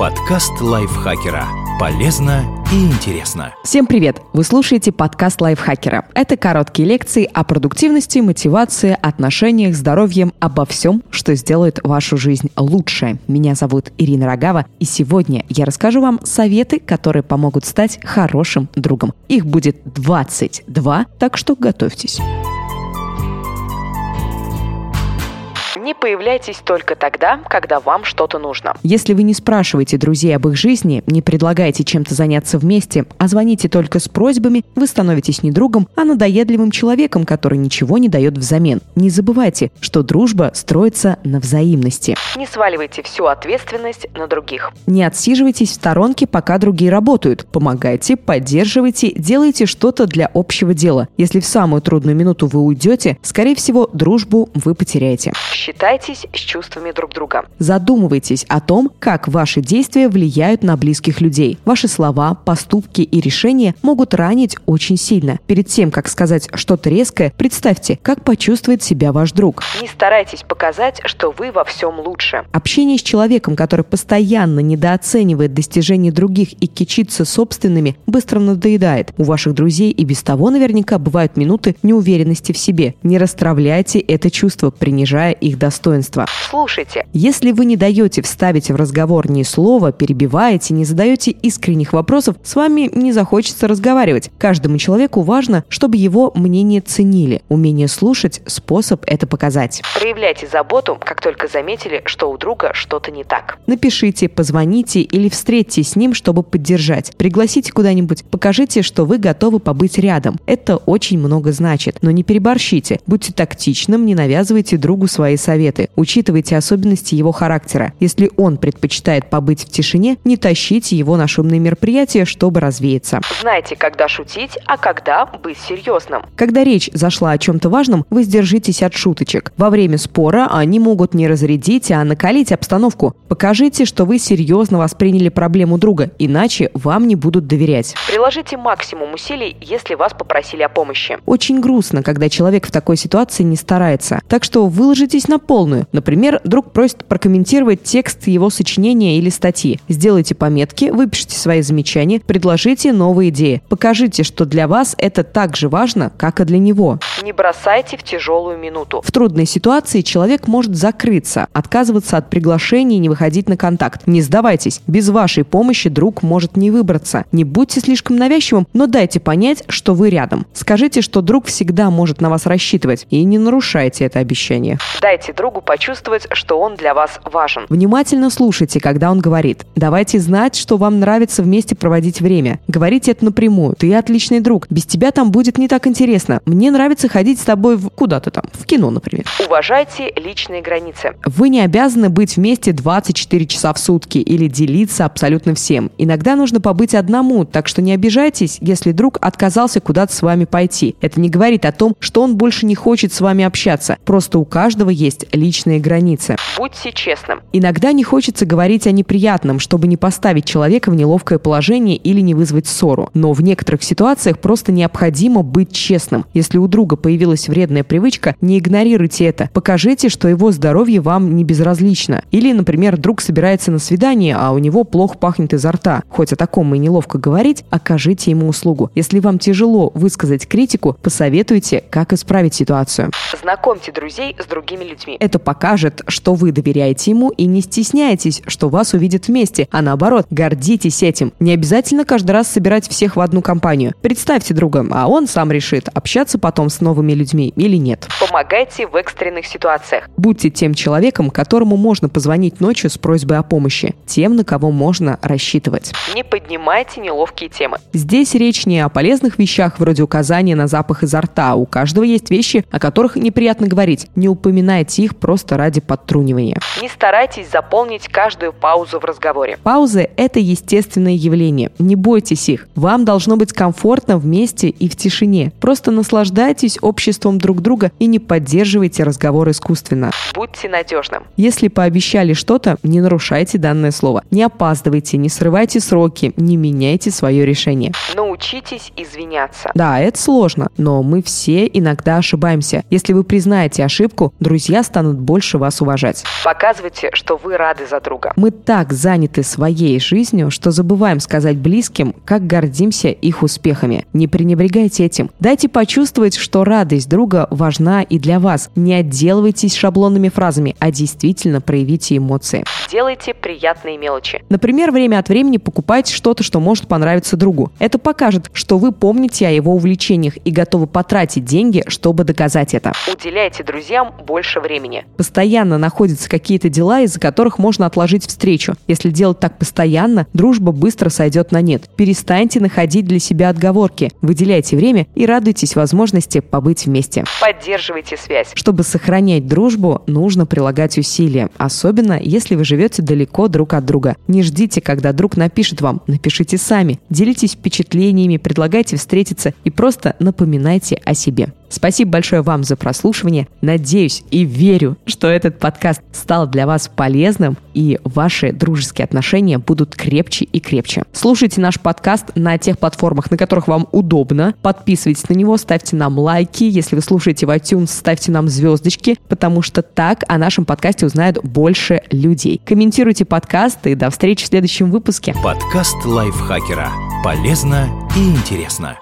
Подкаст лайфхакера. Полезно и интересно. Всем привет! Вы слушаете подкаст лайфхакера. Это короткие лекции о продуктивности, мотивации, отношениях, здоровье, обо всем, что сделает вашу жизнь лучше. Меня зовут Ирина Рогава, и сегодня я расскажу вам советы, которые помогут стать хорошим другом. Их будет 22, так что готовьтесь. Не появляйтесь только тогда, когда вам что-то нужно. Если вы не спрашиваете друзей об их жизни, не предлагаете чем-то заняться вместе, а звоните только с просьбами, вы становитесь не другом, а надоедливым человеком, который ничего не дает взамен. Не забывайте, что дружба строится на взаимности. Не сваливайте всю ответственность на других. Не отсиживайтесь в сторонке, пока другие работают. Помогайте, поддерживайте, делайте что-то для общего дела. Если в самую трудную минуту вы уйдете, скорее всего, дружбу вы потеряете. Считайтесь с чувствами друг друга. Задумывайтесь о том, как ваши действия влияют на близких людей. Ваши слова, поступки и решения могут ранить очень сильно. Перед тем, как сказать что-то резкое, представьте, как почувствует себя ваш друг. Не старайтесь показать, что вы во всем лучше. Общение с человеком, который постоянно недооценивает достижения других и кичится собственными, быстро надоедает. У ваших друзей и без того наверняка бывают минуты неуверенности в себе. Не расстравляйте это чувство, принижая их достоинства. Слушайте. Если вы не даете вставить в разговор ни слова, перебиваете, не задаете искренних вопросов, с вами не захочется разговаривать. Каждому человеку важно, чтобы его мнение ценили. Умение слушать – способ это показать. Проявляйте заботу, как только заметили, что у друга что-то не так. Напишите, позвоните или встретьтесь с ним, чтобы поддержать. Пригласите куда-нибудь, покажите, что вы готовы побыть рядом. Это очень много значит, но не переборщите. Будьте тактичным, не навязывайте другу свои советы. Учитывайте особенности его характера. Если он предпочитает побыть в тишине, не тащите его на шумные мероприятия, чтобы развеяться. Знайте, когда шутить, а когда быть серьезным. Когда речь зашла о чем-то важном, вы сдержитесь от шуточек. Во время спора они могут не разрядить, а накалить обстановку. Покажите, что вы серьезно восприняли проблему друга, иначе вам не будут доверять. Приложите максимум усилий, если вас попросили о помощи. Очень грустно, когда человек в такой ситуации не старается. Так что выложитесь на полную. Например, друг просит прокомментировать текст его сочинения или статьи. Сделайте пометки, выпишите свои замечания, предложите новые идеи. Покажите, что для вас это так же важно, как и для него. Не бросайте в тяжелую минуту. В трудной ситуации человек может закрыться, отказываться от приглашений и не выходить на контакт. Не сдавайтесь. Без вашей помощи друг может не выбраться. Не будьте слишком навязчивым, но дайте понять, что вы рядом. Скажите, что друг всегда может на вас рассчитывать. И не нарушайте это обещание. Дайте другу почувствовать, что он для вас важен. Внимательно слушайте, когда он говорит. Давайте знать, что вам нравится вместе проводить время. Говорите это напрямую. Ты отличный друг. Без тебя там будет не так интересно. Мне нравится ходить с тобой в куда-то там, в кино, например. Уважайте личные границы. Вы не обязаны быть вместе 24 часа в сутки или делиться абсолютно всем. Иногда нужно побыть одному, так что не обижайтесь, если друг отказался куда-то с вами пойти. Это не говорит о том, что он больше не хочет с вами общаться. Просто у каждого есть личные границы. Будьте честным. Иногда не хочется говорить о неприятном, чтобы не поставить человека в неловкое положение или не вызвать ссору. Но в некоторых ситуациях просто необходимо быть честным. Если у друга появилась вредная привычка, не игнорируйте это. Покажите, что его здоровье вам не безразлично. Или, например, друг собирается на свидание, а у него плохо пахнет изо рта. Хоть о таком и неловко говорить, окажите ему услугу. Если вам тяжело высказать критику, посоветуйте, как исправить ситуацию. Знакомьте друзей с другими людьми. Это покажет, что вы доверяете ему и не стесняйтесь, что вас увидят вместе, а наоборот, гордитесь этим. Не обязательно каждый раз собирать всех в одну компанию. Представьте друга, а он сам решит, общаться потом с новыми людьми или нет. Помогайте в экстренных ситуациях. Будьте тем человеком, которому можно позвонить ночью с просьбой о помощи, тем, на кого можно рассчитывать. Не поднимайте неловкие темы. Здесь речь не о полезных вещах, вроде указания на запах изо рта. У каждого есть вещи, о которых неприятно говорить. Не упоминайте их просто ради подтрунивания. Не старайтесь заполнить каждую паузу в разговоре. Паузы – это естественное явление. Не бойтесь их. Вам должно быть комфортно вместе и в тишине. Просто наслаждайтесь обществом друг друга и не поддерживайте разговор искусственно. Будьте надежным. Если пообещали что-то, не нарушайте данное слово. Не опаздывайте, не срывайте сроки, не меняйте свое решение. Научитесь Учитесь извиняться. Да, это сложно, но мы все иногда ошибаемся. Если вы признаете ошибку, друзья станут больше вас уважать. Показывайте, что вы рады за друга. Мы так заняты своей жизнью, что забываем сказать близким, как гордимся их успехами. Не пренебрегайте этим. Дайте почувствовать, что радость друга важна и для вас. Не отделывайтесь шаблонными фразами, а действительно проявите эмоции. Делайте приятные мелочи. Например, время от времени покупайте что-то, что может понравиться другу. Это покажет, что вы помните о его увлечениях и готовы потратить деньги, чтобы доказать это. Уделяйте друзьям больше времени. Постоянно находятся какие-то дела, из-за которых можно отложить встречу. Если делать так постоянно, дружба быстро сойдет на нет. Перестаньте находить для себя отговорки, выделяйте время и радуйтесь возможности побыть вместе. Поддерживайте связь. Чтобы сохранять дружбу, нужно прилагать усилия, особенно если вы живете далеко друг от друга. Не ждите, когда друг напишет вам, напишите сами. Делитесь впечатлениями, предлагайте встретиться и просто напоминайте о себе. Спасибо большое вам за прослушивание. Надеюсь и верю, что этот подкаст стал для вас полезным и ваши дружеские отношения будут крепче и крепче. Слушайте наш подкаст на тех платформах, на которых вам удобно. Подписывайтесь на него, ставьте нам лайки. Если вы слушаете в iTunes, ставьте нам звездочки, потому что так о нашем подкасте узнают больше людей. Комментируйте подкаст и до встречи в следующем выпуске. Подкаст лайфхакера. Полезно и интересно.